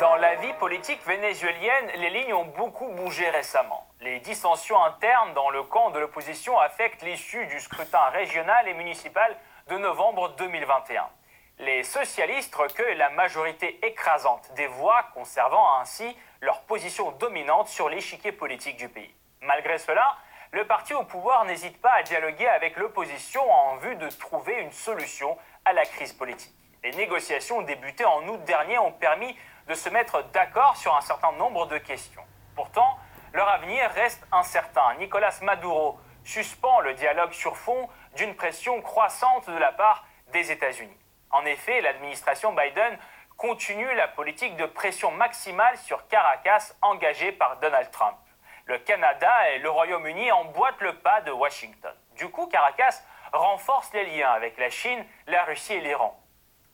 Dans la vie politique vénézuélienne, les lignes ont beaucoup bougé récemment. Les dissensions internes dans le camp de l'opposition affectent l'issue du scrutin régional et municipal de novembre 2021. Les socialistes recueillent la majorité écrasante des voix, conservant ainsi leur position dominante sur l'échiquier politique du pays. Malgré cela, le parti au pouvoir n'hésite pas à dialoguer avec l'opposition en vue de trouver une solution à la crise politique. Les négociations débutées en août dernier ont permis de se mettre d'accord sur un certain nombre de questions. Pourtant, leur avenir reste incertain. Nicolas Maduro suspend le dialogue sur fond d'une pression croissante de la part des États-Unis. En effet, l'administration Biden continue la politique de pression maximale sur Caracas engagée par Donald Trump. Le Canada et le Royaume-Uni emboîtent le pas de Washington. Du coup, Caracas renforce les liens avec la Chine, la Russie et l'Iran.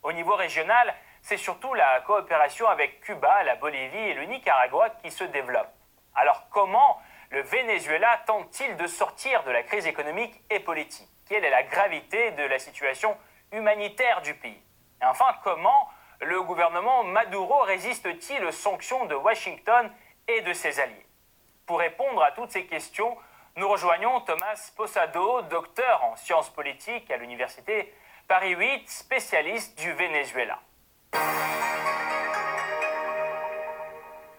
Au niveau régional, c'est surtout la coopération avec Cuba, la Bolivie et le Nicaragua qui se développe. Alors comment le Venezuela tente-t-il de sortir de la crise économique et politique? Quelle est la gravité de la situation humanitaire du pays? Et enfin, comment le gouvernement Maduro résiste-t-il aux sanctions de Washington et de ses alliés? Pour répondre à toutes ces questions, nous rejoignons Thomas Posado, docteur en sciences politiques à l'université Paris 8, spécialiste du Venezuela. Bye.